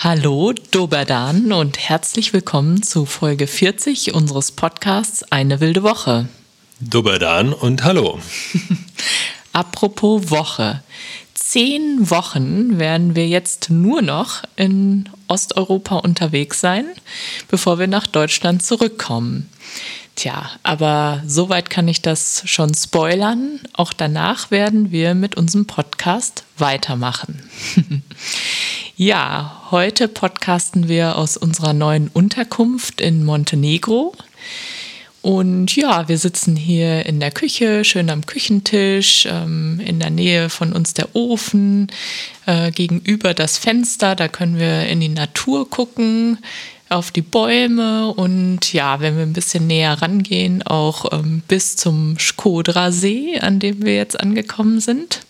Hallo Doberdan und herzlich willkommen zu Folge 40 unseres Podcasts Eine wilde Woche. Doberdan und hallo. Apropos Woche. Zehn Wochen werden wir jetzt nur noch in Osteuropa unterwegs sein, bevor wir nach Deutschland zurückkommen. Tja, aber soweit kann ich das schon spoilern. Auch danach werden wir mit unserem Podcast weitermachen. ja, heute podcasten wir aus unserer neuen Unterkunft in Montenegro. Und ja, wir sitzen hier in der Küche, schön am Küchentisch, ähm, in der Nähe von uns der Ofen, äh, gegenüber das Fenster, da können wir in die Natur gucken auf die Bäume und ja, wenn wir ein bisschen näher rangehen, auch ähm, bis zum Skodra-See, an dem wir jetzt angekommen sind.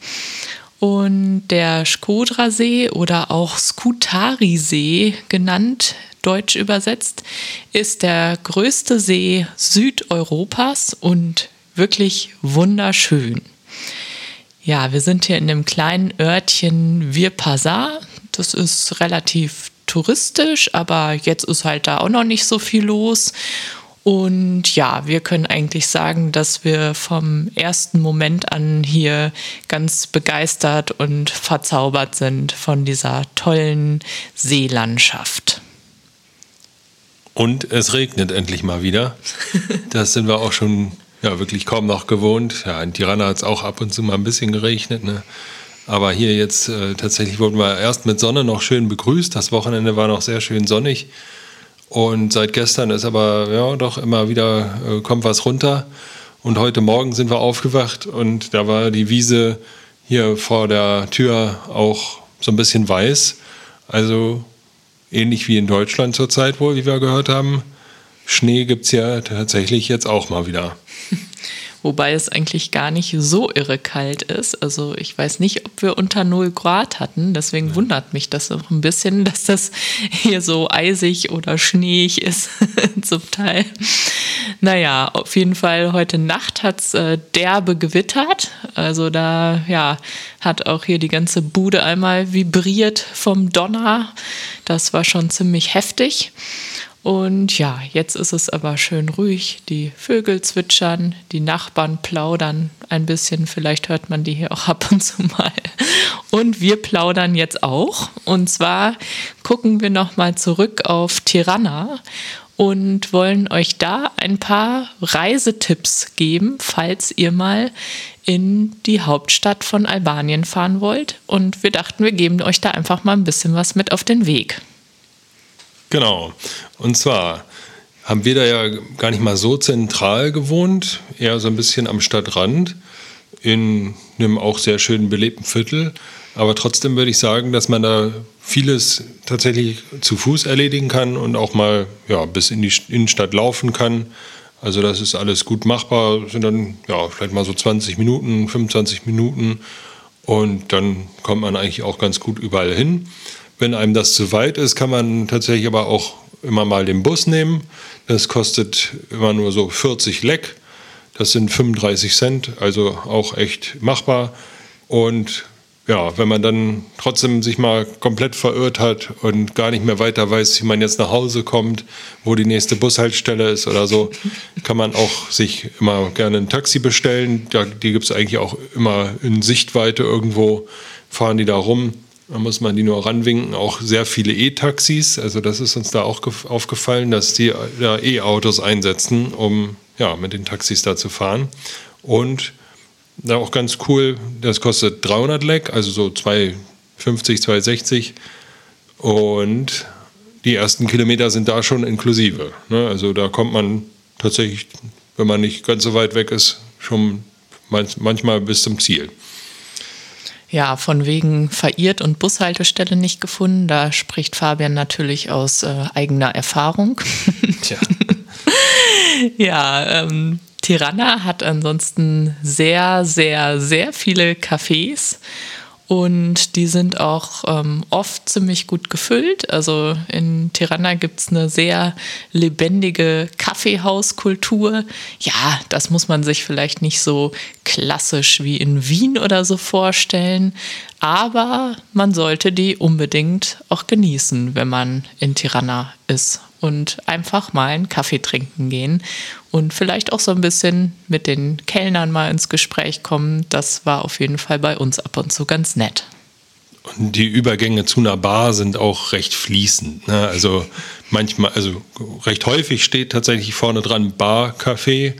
Und der Skodra-See oder auch Skutari-See genannt, deutsch übersetzt, ist der größte See Südeuropas und wirklich wunderschön. Ja, wir sind hier in dem kleinen Örtchen Virpasar. Das ist relativ touristisch, aber jetzt ist halt da auch noch nicht so viel los. Und ja, wir können eigentlich sagen, dass wir vom ersten Moment an hier ganz begeistert und verzaubert sind von dieser tollen Seelandschaft. Und es regnet endlich mal wieder. Das sind wir auch schon ja, wirklich kaum noch gewohnt. Ja, in Tirana hat es auch ab und zu mal ein bisschen geregnet. Ne? Aber hier jetzt äh, tatsächlich wurden wir erst mit Sonne noch schön begrüßt. Das Wochenende war noch sehr schön sonnig. Und seit gestern ist aber ja doch immer wieder äh, kommt was runter. Und heute Morgen sind wir aufgewacht und da war die Wiese hier vor der Tür auch so ein bisschen weiß. Also ähnlich wie in Deutschland zurzeit wohl, wie wir gehört haben. Schnee gibt es ja tatsächlich jetzt auch mal wieder. wobei es eigentlich gar nicht so irre kalt ist. Also ich weiß nicht, ob wir unter 0 Grad hatten, deswegen wundert mich das auch ein bisschen, dass das hier so eisig oder schneeig ist zum Teil. Naja, auf jeden Fall heute Nacht hat es äh, derbe gewittert. Also da ja, hat auch hier die ganze Bude einmal vibriert vom Donner. Das war schon ziemlich heftig. Und ja, jetzt ist es aber schön ruhig. Die Vögel zwitschern, die Nachbarn plaudern ein bisschen. Vielleicht hört man die hier auch ab und zu mal. Und wir plaudern jetzt auch. Und zwar gucken wir nochmal zurück auf Tirana und wollen euch da ein paar Reisetipps geben, falls ihr mal in die Hauptstadt von Albanien fahren wollt. Und wir dachten, wir geben euch da einfach mal ein bisschen was mit auf den Weg. Genau. Und zwar haben wir da ja gar nicht mal so zentral gewohnt, eher so ein bisschen am Stadtrand, in einem auch sehr schönen belebten Viertel. Aber trotzdem würde ich sagen, dass man da vieles tatsächlich zu Fuß erledigen kann und auch mal ja, bis in die Innenstadt laufen kann. Also das ist alles gut machbar, das sind dann ja, vielleicht mal so 20 Minuten, 25 Minuten und dann kommt man eigentlich auch ganz gut überall hin. Wenn einem das zu weit ist, kann man tatsächlich aber auch immer mal den Bus nehmen. Das kostet immer nur so 40 Leck. Das sind 35 Cent, also auch echt machbar. Und ja, wenn man dann trotzdem sich mal komplett verirrt hat und gar nicht mehr weiter weiß, wie man jetzt nach Hause kommt, wo die nächste Bushaltestelle ist oder so, kann man auch sich immer gerne ein Taxi bestellen. die gibt es eigentlich auch immer in Sichtweite irgendwo, fahren die da rum. Da muss man die nur ranwinken. Auch sehr viele E-Taxis. Also das ist uns da auch aufgefallen, dass die da E-Autos einsetzen, um ja, mit den Taxis da zu fahren. Und da auch ganz cool, das kostet 300 Leck, also so 250, 260. Und die ersten Kilometer sind da schon inklusive. Ne? Also da kommt man tatsächlich wenn man nicht ganz so weit weg ist, schon manchmal bis zum Ziel. Ja, von wegen verirrt und Bushaltestelle nicht gefunden. Da spricht Fabian natürlich aus äh, eigener Erfahrung. Tja. ja, ähm, Tirana hat ansonsten sehr, sehr, sehr viele Cafés und die sind auch ähm, oft ziemlich gut gefüllt. Also in Tirana gibt es eine sehr lebendige Kaffeehauskultur. Ja, das muss man sich vielleicht nicht so klassisch wie in Wien oder so vorstellen. Aber man sollte die unbedingt auch genießen, wenn man in Tirana ist und einfach mal einen Kaffee trinken gehen und vielleicht auch so ein bisschen mit den Kellnern mal ins Gespräch kommen. Das war auf jeden Fall bei uns ab und zu ganz nett. Und die Übergänge zu einer Bar sind auch recht fließend. Ne? Also manchmal, also recht häufig steht tatsächlich vorne dran Bar, Kaffee.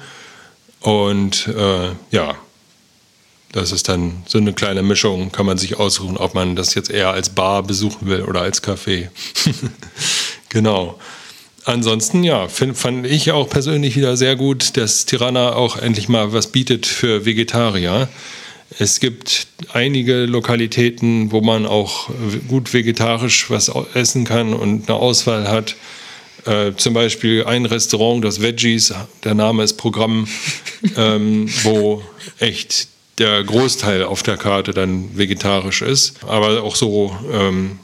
Und äh, ja, das ist dann so eine kleine Mischung, kann man sich aussuchen, ob man das jetzt eher als Bar besuchen will oder als Café. genau. Ansonsten, ja, find, fand ich auch persönlich wieder sehr gut, dass Tirana auch endlich mal was bietet für Vegetarier. Es gibt einige Lokalitäten, wo man auch gut vegetarisch was essen kann und eine Auswahl hat. Äh, zum Beispiel ein Restaurant, das Veggies, der Name ist Programm, ähm, wo echt der Großteil auf der Karte dann vegetarisch ist. Aber auch so ähm,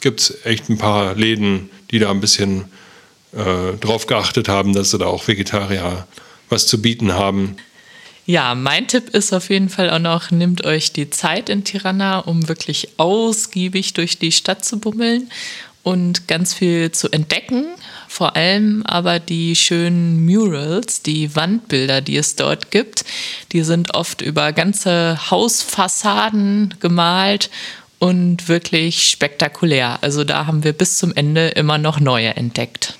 gibt es echt ein paar Läden, die da ein bisschen äh, darauf geachtet haben, dass sie da auch Vegetarier was zu bieten haben. Ja, mein Tipp ist auf jeden Fall auch noch, nehmt euch die Zeit in Tirana, um wirklich ausgiebig durch die Stadt zu bummeln und ganz viel zu entdecken. Vor allem aber die schönen Murals, die Wandbilder, die es dort gibt, die sind oft über ganze Hausfassaden gemalt und wirklich spektakulär. Also da haben wir bis zum Ende immer noch neue entdeckt.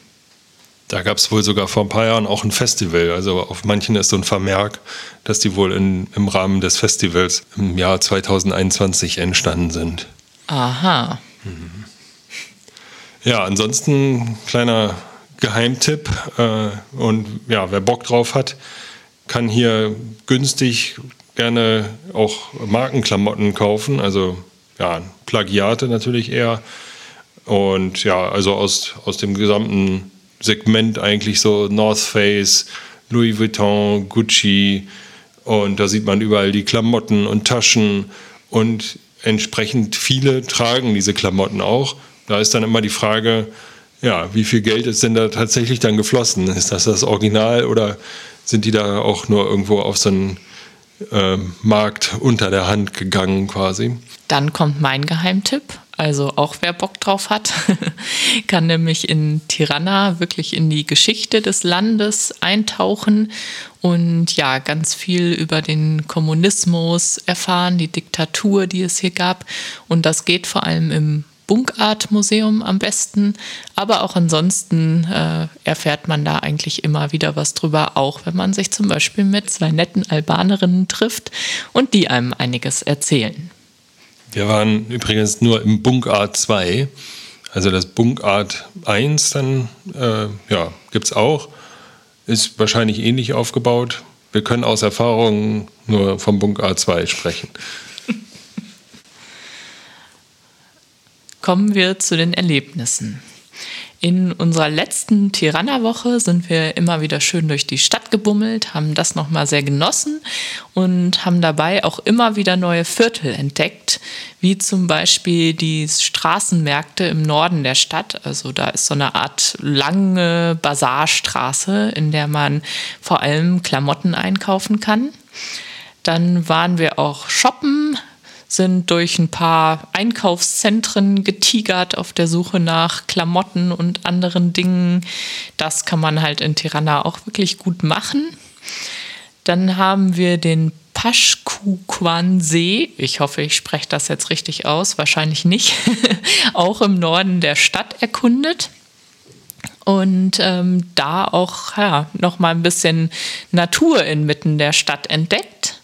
Da gab es wohl sogar vor ein paar Jahren auch ein Festival. Also auf manchen ist so ein Vermerk, dass die wohl in, im Rahmen des Festivals im Jahr 2021 entstanden sind. Aha. Ja, ansonsten kleiner Geheimtipp. Äh, und ja, wer Bock drauf hat, kann hier günstig gerne auch Markenklamotten kaufen. Also ja, Plagiate natürlich eher. Und ja, also aus, aus dem gesamten Segment eigentlich so North Face, Louis Vuitton, Gucci und da sieht man überall die Klamotten und Taschen und entsprechend viele tragen diese Klamotten auch. Da ist dann immer die Frage, ja, wie viel Geld ist denn da tatsächlich dann geflossen? Ist das das Original oder sind die da auch nur irgendwo auf so einen äh, Markt unter der Hand gegangen quasi? Dann kommt mein Geheimtipp. Also auch wer Bock drauf hat, kann nämlich in Tirana wirklich in die Geschichte des Landes eintauchen und ja, ganz viel über den Kommunismus erfahren, die Diktatur, die es hier gab. Und das geht vor allem im Bunkart Museum am besten, aber auch ansonsten äh, erfährt man da eigentlich immer wieder was drüber, auch wenn man sich zum Beispiel mit zwei netten Albanerinnen trifft und die einem einiges erzählen. Wir waren übrigens nur im Bunkart 2. Also das Bunkart 1 dann, äh, ja, gibt es auch. Ist wahrscheinlich ähnlich aufgebaut. Wir können aus Erfahrung nur vom Bunkart 2 sprechen. Kommen wir zu den Erlebnissen. In unserer letzten Tirana-Woche sind wir immer wieder schön durch die Stadt gebummelt, haben das nochmal sehr genossen und haben dabei auch immer wieder neue Viertel entdeckt, wie zum Beispiel die Straßenmärkte im Norden der Stadt. Also da ist so eine Art lange Bazarstraße, in der man vor allem Klamotten einkaufen kann. Dann waren wir auch shoppen, sind durch ein paar Einkaufszentren getigert auf der Suche nach Klamotten und anderen Dingen. Das kann man halt in Tirana auch wirklich gut machen. Dann haben wir den Paschkuquan-See, ich hoffe, ich spreche das jetzt richtig aus, wahrscheinlich nicht, auch im Norden der Stadt erkundet und ähm, da auch ja, noch mal ein bisschen Natur inmitten der Stadt entdeckt.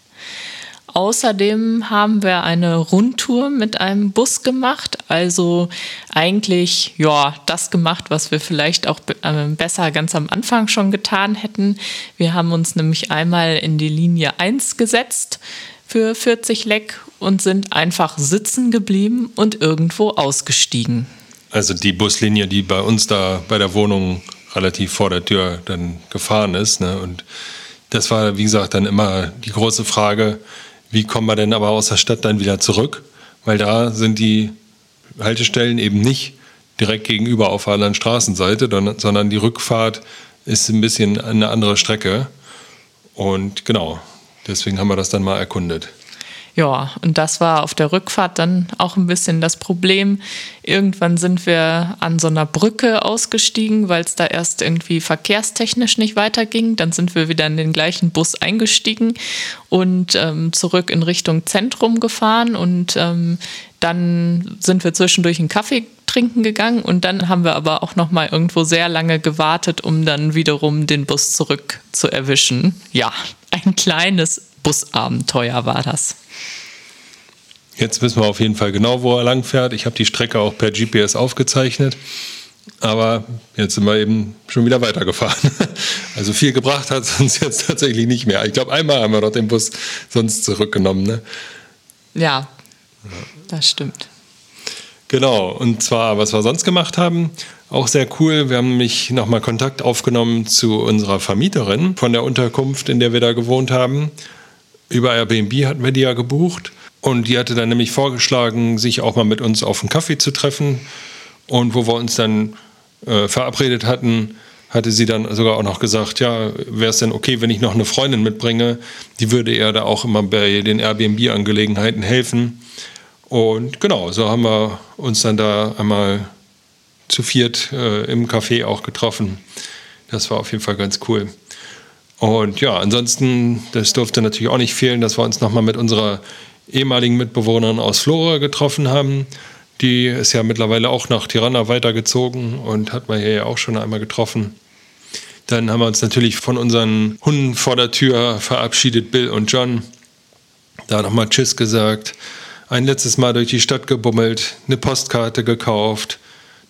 Außerdem haben wir eine Rundtour mit einem Bus gemacht. Also eigentlich, ja, das gemacht, was wir vielleicht auch äh, besser ganz am Anfang schon getan hätten. Wir haben uns nämlich einmal in die Linie 1 gesetzt für 40 Leck und sind einfach sitzen geblieben und irgendwo ausgestiegen. Also die Buslinie, die bei uns da bei der Wohnung relativ vor der Tür dann gefahren ist. Ne? Und das war, wie gesagt, dann immer die große Frage, wie kommen wir denn aber aus der Stadt dann wieder zurück? Weil da sind die Haltestellen eben nicht direkt gegenüber auf der anderen Straßenseite, sondern die Rückfahrt ist ein bisschen eine andere Strecke. Und genau, deswegen haben wir das dann mal erkundet. Ja, und das war auf der Rückfahrt dann auch ein bisschen das Problem. Irgendwann sind wir an so einer Brücke ausgestiegen, weil es da erst irgendwie verkehrstechnisch nicht weiterging. Dann sind wir wieder in den gleichen Bus eingestiegen und ähm, zurück in Richtung Zentrum gefahren. Und ähm, dann sind wir zwischendurch einen Kaffee trinken gegangen und dann haben wir aber auch noch mal irgendwo sehr lange gewartet, um dann wiederum den Bus zurück zu erwischen. Ja, ein kleines Busabenteuer war das. Jetzt wissen wir auf jeden Fall genau, wo er lang fährt. Ich habe die Strecke auch per GPS aufgezeichnet. Aber jetzt sind wir eben schon wieder weitergefahren. Also viel gebracht hat es uns jetzt tatsächlich nicht mehr. Ich glaube, einmal haben wir dort den Bus sonst zurückgenommen. Ne? Ja, das stimmt. Genau, und zwar, was wir sonst gemacht haben, auch sehr cool. Wir haben nämlich nochmal Kontakt aufgenommen zu unserer Vermieterin von der Unterkunft, in der wir da gewohnt haben. Über Airbnb hatten wir die ja gebucht. Und die hatte dann nämlich vorgeschlagen, sich auch mal mit uns auf einen Kaffee zu treffen. Und wo wir uns dann äh, verabredet hatten, hatte sie dann sogar auch noch gesagt, ja, wäre es denn okay, wenn ich noch eine Freundin mitbringe? Die würde ihr da auch immer bei den Airbnb-Angelegenheiten helfen. Und genau, so haben wir uns dann da einmal zu viert äh, im Café auch getroffen. Das war auf jeden Fall ganz cool. Und ja, ansonsten, das durfte natürlich auch nicht fehlen, dass wir uns nochmal mit unserer ehemaligen Mitbewohnerin aus Flora getroffen haben. Die ist ja mittlerweile auch nach Tirana weitergezogen und hat man hier ja auch schon einmal getroffen. Dann haben wir uns natürlich von unseren Hunden vor der Tür verabschiedet, Bill und John. Da nochmal Tschüss gesagt. Ein letztes Mal durch die Stadt gebummelt, eine Postkarte gekauft,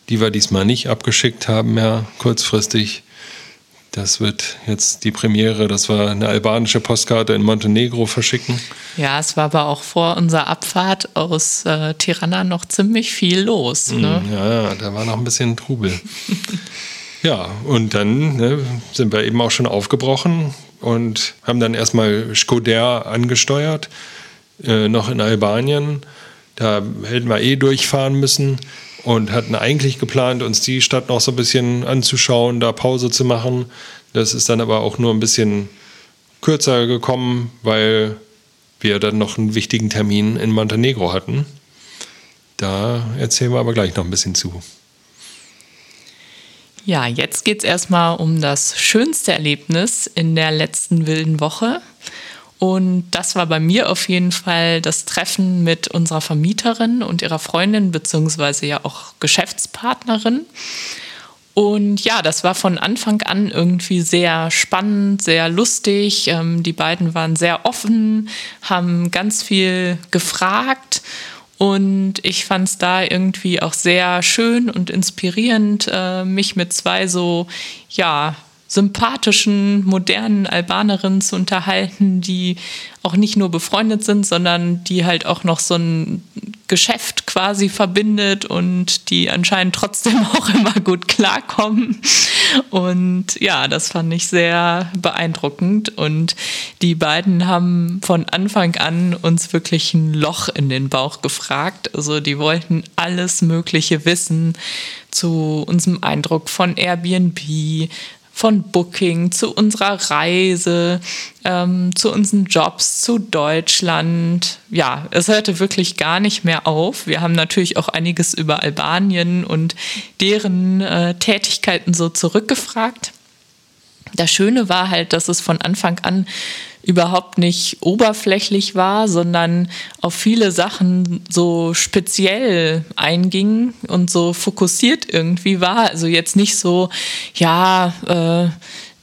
die wir diesmal nicht abgeschickt haben, ja, kurzfristig. Das wird jetzt die Premiere, dass wir eine albanische Postkarte in Montenegro verschicken. Ja, es war aber auch vor unserer Abfahrt aus äh, Tirana noch ziemlich viel los. Hm, ne? Ja, da war noch ein bisschen Trubel. ja, und dann ne, sind wir eben auch schon aufgebrochen und haben dann erstmal Skoder angesteuert, äh, noch in Albanien. Da hätten wir eh durchfahren müssen und hatten eigentlich geplant, uns die Stadt noch so ein bisschen anzuschauen, da Pause zu machen. Das ist dann aber auch nur ein bisschen kürzer gekommen, weil wir dann noch einen wichtigen Termin in Montenegro hatten. Da erzählen wir aber gleich noch ein bisschen zu. Ja, jetzt geht es erstmal um das schönste Erlebnis in der letzten wilden Woche. Und das war bei mir auf jeden Fall das Treffen mit unserer Vermieterin und ihrer Freundin, beziehungsweise ja auch Geschäftspartnerin. Und ja, das war von Anfang an irgendwie sehr spannend, sehr lustig. Ähm, die beiden waren sehr offen, haben ganz viel gefragt. Und ich fand es da irgendwie auch sehr schön und inspirierend, äh, mich mit zwei so, ja, sympathischen, modernen Albanerinnen zu unterhalten, die auch nicht nur befreundet sind, sondern die halt auch noch so ein Geschäft quasi verbindet und die anscheinend trotzdem auch immer gut klarkommen. Und ja, das fand ich sehr beeindruckend. Und die beiden haben von Anfang an uns wirklich ein Loch in den Bauch gefragt. Also die wollten alles Mögliche wissen zu unserem Eindruck von Airbnb, von Booking zu unserer Reise, ähm, zu unseren Jobs, zu Deutschland. Ja, es hörte wirklich gar nicht mehr auf. Wir haben natürlich auch einiges über Albanien und deren äh, Tätigkeiten so zurückgefragt. Das Schöne war halt, dass es von Anfang an überhaupt nicht oberflächlich war, sondern auf viele Sachen so speziell einging und so fokussiert irgendwie war. Also jetzt nicht so, ja, äh,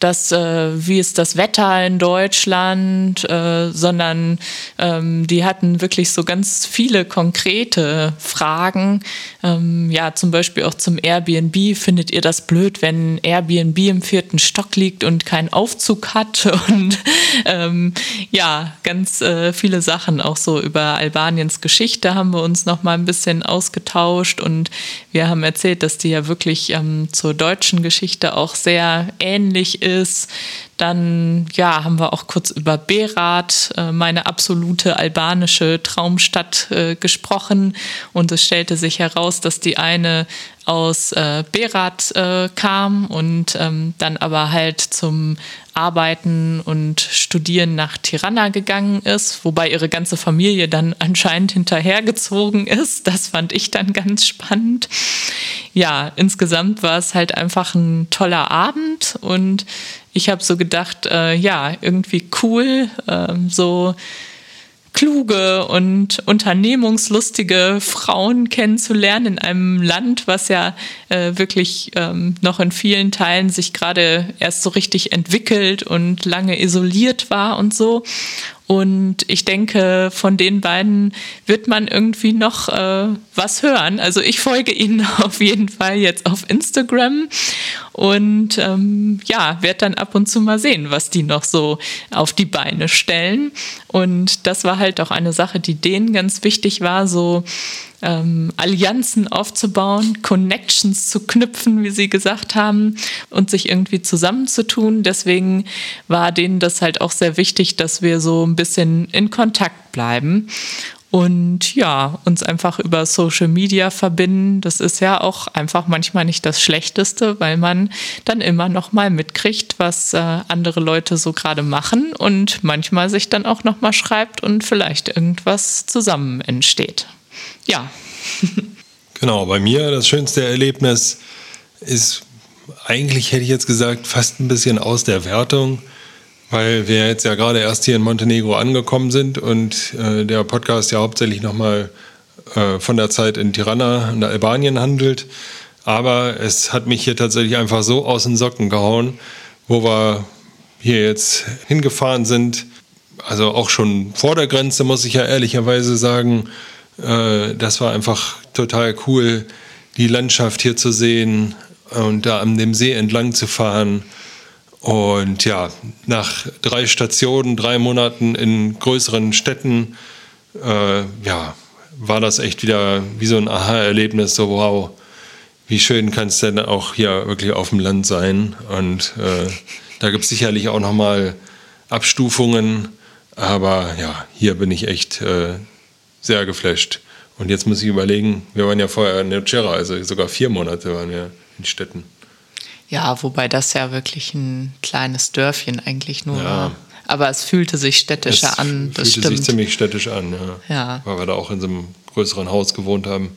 das, äh, wie ist das Wetter in Deutschland, äh, sondern ähm, die hatten wirklich so ganz viele konkrete Fragen. Ähm, ja, zum Beispiel auch zum Airbnb. Findet ihr das blöd, wenn Airbnb im vierten Stock liegt und keinen Aufzug hat? Und ähm, ja, ganz äh, viele Sachen auch so über Albaniens Geschichte haben wir uns noch mal ein bisschen ausgetauscht und wir haben erzählt, dass die ja wirklich ähm, zur deutschen Geschichte auch sehr ähnlich ist. ist, Dann ja, haben wir auch kurz über Berat, äh, meine absolute albanische Traumstadt, äh, gesprochen. Und es stellte sich heraus, dass die eine aus äh, Berat kam und ähm, dann aber halt zum Arbeiten und Studieren nach Tirana gegangen ist, wobei ihre ganze Familie dann anscheinend hinterhergezogen ist. Das fand ich dann ganz spannend. Ja, insgesamt war es halt einfach ein toller Abend und ich habe so gedacht, äh, ja, irgendwie cool, äh, so kluge und unternehmungslustige Frauen kennenzulernen in einem Land, was ja äh, wirklich ähm, noch in vielen Teilen sich gerade erst so richtig entwickelt und lange isoliert war und so. Und ich denke, von den beiden wird man irgendwie noch äh, was hören. Also ich folge ihnen auf jeden Fall jetzt auf Instagram und ähm, ja, werde dann ab und zu mal sehen, was die noch so auf die Beine stellen. Und das war halt auch eine Sache, die denen ganz wichtig war, so ähm, Allianzen aufzubauen, Connections zu knüpfen, wie sie gesagt haben, und sich irgendwie zusammenzutun. Deswegen war denen das halt auch sehr wichtig, dass wir so ein bisschen in Kontakt bleiben und ja, uns einfach über Social Media verbinden. Das ist ja auch einfach manchmal nicht das Schlechteste, weil man dann immer noch mal mitkriegt, was äh, andere Leute so gerade machen und manchmal sich dann auch noch mal schreibt und vielleicht irgendwas zusammen entsteht ja. genau, bei mir das schönste Erlebnis ist eigentlich, hätte ich jetzt gesagt, fast ein bisschen aus der Wertung, weil wir jetzt ja gerade erst hier in Montenegro angekommen sind und äh, der Podcast ja hauptsächlich nochmal äh, von der Zeit in Tirana in Albanien handelt. Aber es hat mich hier tatsächlich einfach so aus den Socken gehauen, wo wir hier jetzt hingefahren sind. Also auch schon vor der Grenze, muss ich ja ehrlicherweise sagen. Äh, das war einfach total cool, die Landschaft hier zu sehen und da an dem See entlang zu fahren. Und ja, nach drei Stationen, drei Monaten in größeren Städten, äh, ja, war das echt wieder wie so ein Aha-Erlebnis, so wow, wie schön kann es denn auch hier wirklich auf dem Land sein. Und äh, da gibt es sicherlich auch nochmal Abstufungen, aber ja, hier bin ich echt äh, sehr geflasht. Und jetzt muss ich überlegen, wir waren ja vorher in Nocera, also sogar vier Monate waren wir in Städten. Ja, wobei das ja wirklich ein kleines Dörfchen eigentlich nur ja. war. Aber es fühlte sich städtischer es an. Das fühlte stimmt. sich ziemlich städtisch an, ja. ja. Weil wir da auch in so einem größeren Haus gewohnt haben.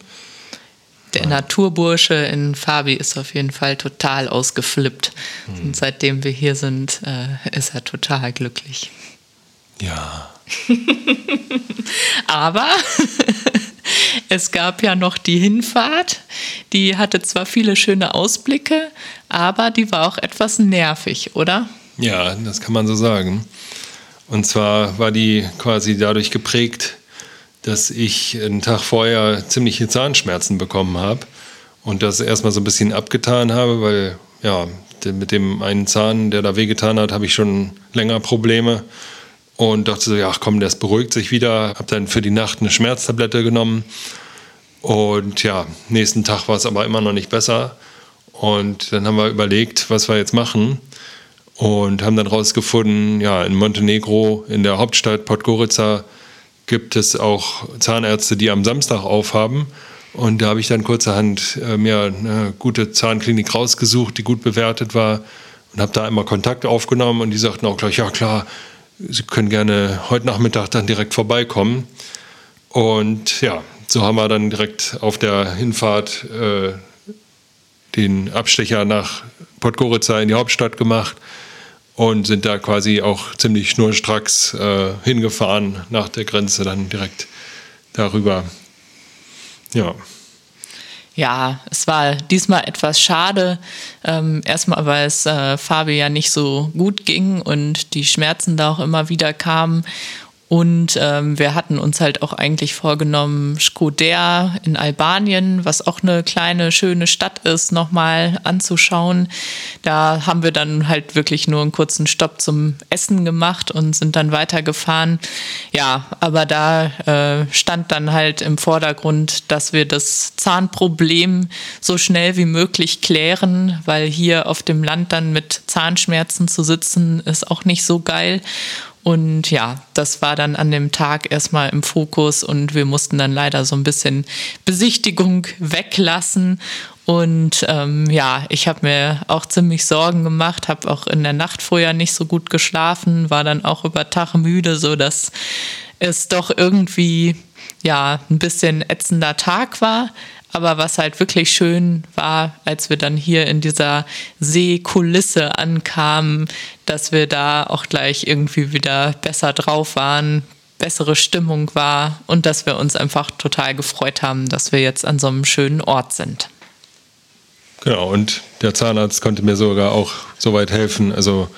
Der ja. Naturbursche in Fabi ist auf jeden Fall total ausgeflippt. Hm. Und seitdem wir hier sind, äh, ist er total glücklich. Ja. Aber es gab ja noch die Hinfahrt. Die hatte zwar viele schöne Ausblicke, aber die war auch etwas nervig, oder? Ja, das kann man so sagen. Und zwar war die quasi dadurch geprägt, dass ich einen Tag vorher ziemliche Zahnschmerzen bekommen habe und das erstmal so ein bisschen abgetan habe, weil ja, mit dem einen Zahn, der da wehgetan hat, habe ich schon länger Probleme und dachte so, ja, komm, das beruhigt sich wieder. Hab dann für die Nacht eine Schmerztablette genommen. Und ja, nächsten Tag war es aber immer noch nicht besser. Und dann haben wir überlegt, was wir jetzt machen. Und haben dann rausgefunden, ja, in Montenegro, in der Hauptstadt Podgorica, gibt es auch Zahnärzte, die am Samstag aufhaben. Und da habe ich dann kurzerhand äh, mir eine gute Zahnklinik rausgesucht, die gut bewertet war. Und habe da immer Kontakt aufgenommen. Und die sagten auch gleich, ja klar, Sie können gerne heute Nachmittag dann direkt vorbeikommen. Und ja, so haben wir dann direkt auf der Hinfahrt äh, den Abstecher nach Podgorica in die Hauptstadt gemacht und sind da quasi auch ziemlich schnurstracks äh, hingefahren nach der Grenze dann direkt darüber. Ja. Ja, es war diesmal etwas schade. Ähm, erstmal, weil es äh, Fabi ja nicht so gut ging und die Schmerzen da auch immer wieder kamen. Und ähm, wir hatten uns halt auch eigentlich vorgenommen, Skoder in Albanien, was auch eine kleine, schöne Stadt ist, nochmal anzuschauen. Da haben wir dann halt wirklich nur einen kurzen Stopp zum Essen gemacht und sind dann weitergefahren. Ja, aber da äh, stand dann halt im Vordergrund, dass wir das Zahnproblem so schnell wie möglich klären, weil hier auf dem Land dann mit Zahnschmerzen zu sitzen, ist auch nicht so geil. Und ja, das war dann an dem Tag erstmal im Fokus und wir mussten dann leider so ein bisschen Besichtigung weglassen. Und ähm, ja, ich habe mir auch ziemlich Sorgen gemacht, habe auch in der Nacht vorher nicht so gut geschlafen, war dann auch über Tag müde, so dass es doch irgendwie ja ein bisschen ätzender Tag war. Aber was halt wirklich schön war, als wir dann hier in dieser Seekulisse ankamen, dass wir da auch gleich irgendwie wieder besser drauf waren, bessere Stimmung war und dass wir uns einfach total gefreut haben, dass wir jetzt an so einem schönen Ort sind. Genau, und der Zahnarzt konnte mir sogar auch so weit helfen. Also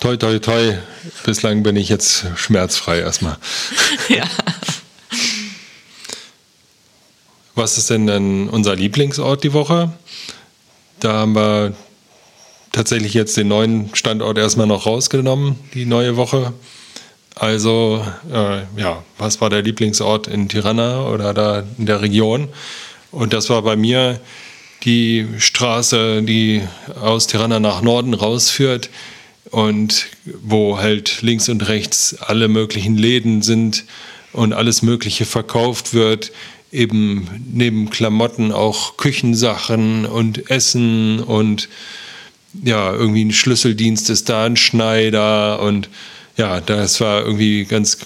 toi, toi, toi, bislang bin ich jetzt schmerzfrei erstmal. Ja. Was ist denn dann unser Lieblingsort die Woche? Da haben wir tatsächlich jetzt den neuen Standort erstmal noch rausgenommen, die neue Woche. Also, äh, ja, was war der Lieblingsort in Tirana oder da in der Region? Und das war bei mir die Straße, die aus Tirana nach Norden rausführt und wo halt links und rechts alle möglichen Läden sind und alles Mögliche verkauft wird eben neben Klamotten auch Küchensachen und Essen und ja, irgendwie ein Schlüsseldienst ist da, ein Schneider und ja, das war irgendwie ganz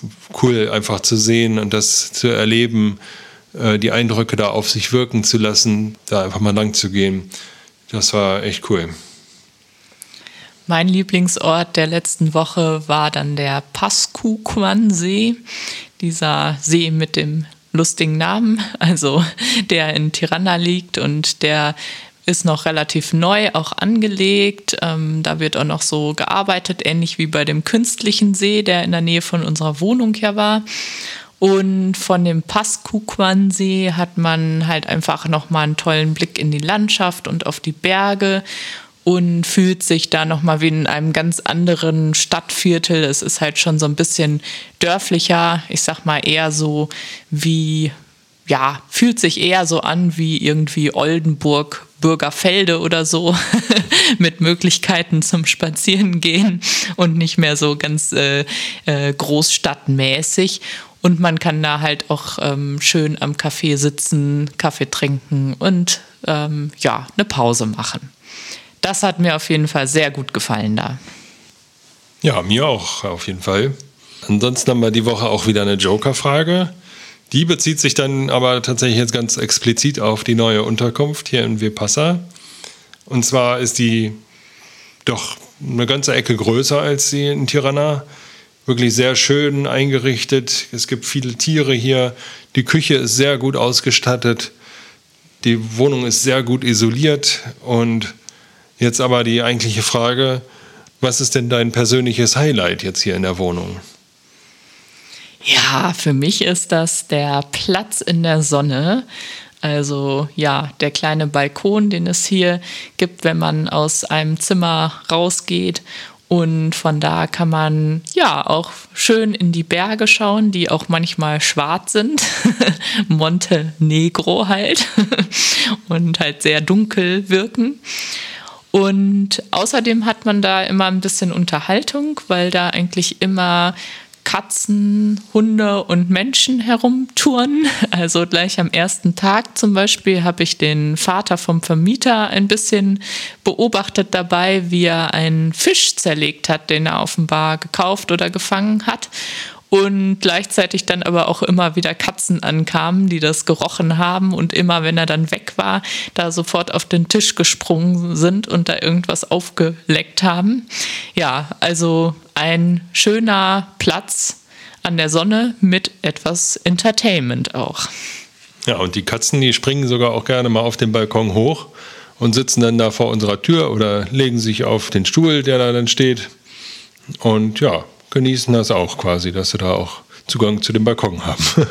cool einfach zu sehen und das zu erleben, äh, die Eindrücke da auf sich wirken zu lassen, da einfach mal lang zu gehen. Das war echt cool. Mein Lieblingsort der letzten Woche war dann der Paskuquan-See, dieser See mit dem lustigen Namen, also der in Tirana liegt und der ist noch relativ neu auch angelegt. Ähm, da wird auch noch so gearbeitet, ähnlich wie bei dem künstlichen See, der in der Nähe von unserer Wohnung ja war. Und von dem Paskuquan-See hat man halt einfach nochmal einen tollen Blick in die Landschaft und auf die Berge und fühlt sich da nochmal wie in einem ganz anderen Stadtviertel. Es ist halt schon so ein bisschen dörflicher, ich sag mal eher so wie, ja, fühlt sich eher so an wie irgendwie Oldenburg, Bürgerfelde oder so, mit Möglichkeiten zum Spazierengehen und nicht mehr so ganz äh, äh, großstadtmäßig. Und man kann da halt auch ähm, schön am Café sitzen, Kaffee trinken und ähm, ja, eine Pause machen das hat mir auf jeden Fall sehr gut gefallen da. Ja, mir auch auf jeden Fall. Ansonsten haben wir die Woche auch wieder eine Joker-Frage. Die bezieht sich dann aber tatsächlich jetzt ganz explizit auf die neue Unterkunft hier in Vipassa. Und zwar ist die doch eine ganze Ecke größer als die in Tirana. Wirklich sehr schön eingerichtet. Es gibt viele Tiere hier. Die Küche ist sehr gut ausgestattet. Die Wohnung ist sehr gut isoliert und Jetzt aber die eigentliche Frage, was ist denn dein persönliches Highlight jetzt hier in der Wohnung? Ja, für mich ist das der Platz in der Sonne. Also ja, der kleine Balkon, den es hier gibt, wenn man aus einem Zimmer rausgeht. Und von da kann man ja auch schön in die Berge schauen, die auch manchmal schwarz sind. Montenegro halt. und halt sehr dunkel wirken. Und außerdem hat man da immer ein bisschen Unterhaltung, weil da eigentlich immer Katzen, Hunde und Menschen herumtouren. Also gleich am ersten Tag zum Beispiel habe ich den Vater vom Vermieter ein bisschen beobachtet dabei, wie er einen Fisch zerlegt hat, den er offenbar gekauft oder gefangen hat und gleichzeitig dann aber auch immer wieder Katzen ankamen, die das gerochen haben und immer, wenn er dann weg war, da sofort auf den Tisch gesprungen sind und da irgendwas aufgeleckt haben. Ja, also ein schöner Platz an der Sonne mit etwas Entertainment auch. Ja, und die Katzen, die springen sogar auch gerne mal auf den Balkon hoch und sitzen dann da vor unserer Tür oder legen sich auf den Stuhl, der da dann steht. Und ja, genießen das auch quasi, dass sie da auch Zugang zu dem Balkon haben.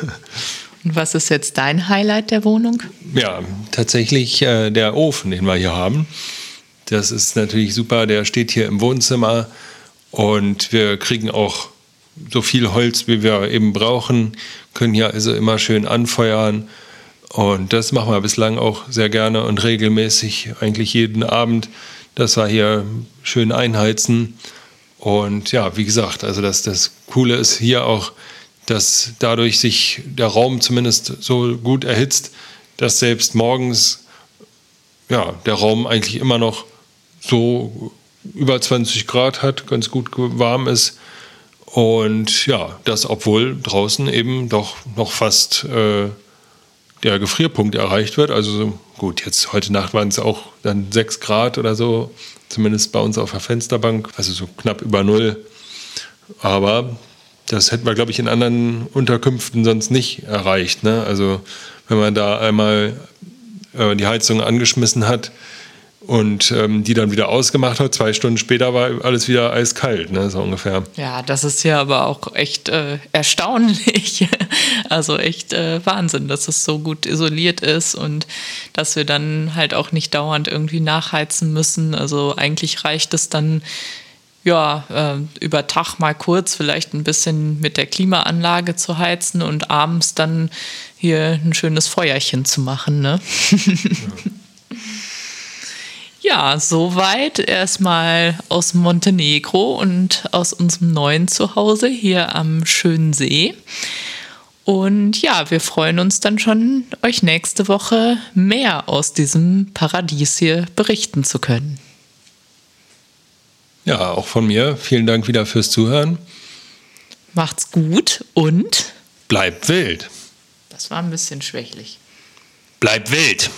Und was ist jetzt dein Highlight der Wohnung? Ja, tatsächlich äh, der Ofen, den wir hier haben. Das ist natürlich super. Der steht hier im Wohnzimmer und wir kriegen auch so viel Holz, wie wir eben brauchen, können hier also immer schön anfeuern. Und das machen wir bislang auch sehr gerne und regelmäßig, eigentlich jeden Abend, dass wir hier schön einheizen. Und ja, wie gesagt, also das, das Coole ist hier auch, dass dadurch sich der Raum zumindest so gut erhitzt, dass selbst morgens ja, der Raum eigentlich immer noch so über 20 Grad hat, ganz gut warm ist. Und ja, das obwohl draußen eben doch noch fast äh, der Gefrierpunkt erreicht wird. Also gut, jetzt heute Nacht waren es auch dann 6 Grad oder so, zumindest bei uns auf der Fensterbank, also so knapp über Null. Aber das hätten wir, glaube ich, in anderen Unterkünften sonst nicht erreicht. Ne? Also wenn man da einmal äh, die Heizung angeschmissen hat, und ähm, die dann wieder ausgemacht hat. Zwei Stunden später war alles wieder eiskalt, ne, so ungefähr. Ja, das ist ja aber auch echt äh, erstaunlich. also echt äh, Wahnsinn, dass es so gut isoliert ist und dass wir dann halt auch nicht dauernd irgendwie nachheizen müssen. Also eigentlich reicht es dann ja, äh, über Tag mal kurz vielleicht ein bisschen mit der Klimaanlage zu heizen und abends dann hier ein schönes Feuerchen zu machen. Ne? Ja. Ja, soweit erstmal aus Montenegro und aus unserem neuen Zuhause hier am schönen See. Und ja, wir freuen uns dann schon, euch nächste Woche mehr aus diesem Paradies hier berichten zu können. Ja, auch von mir vielen Dank wieder fürs Zuhören. Macht's gut und bleibt wild. Das war ein bisschen schwächlich. Bleibt wild.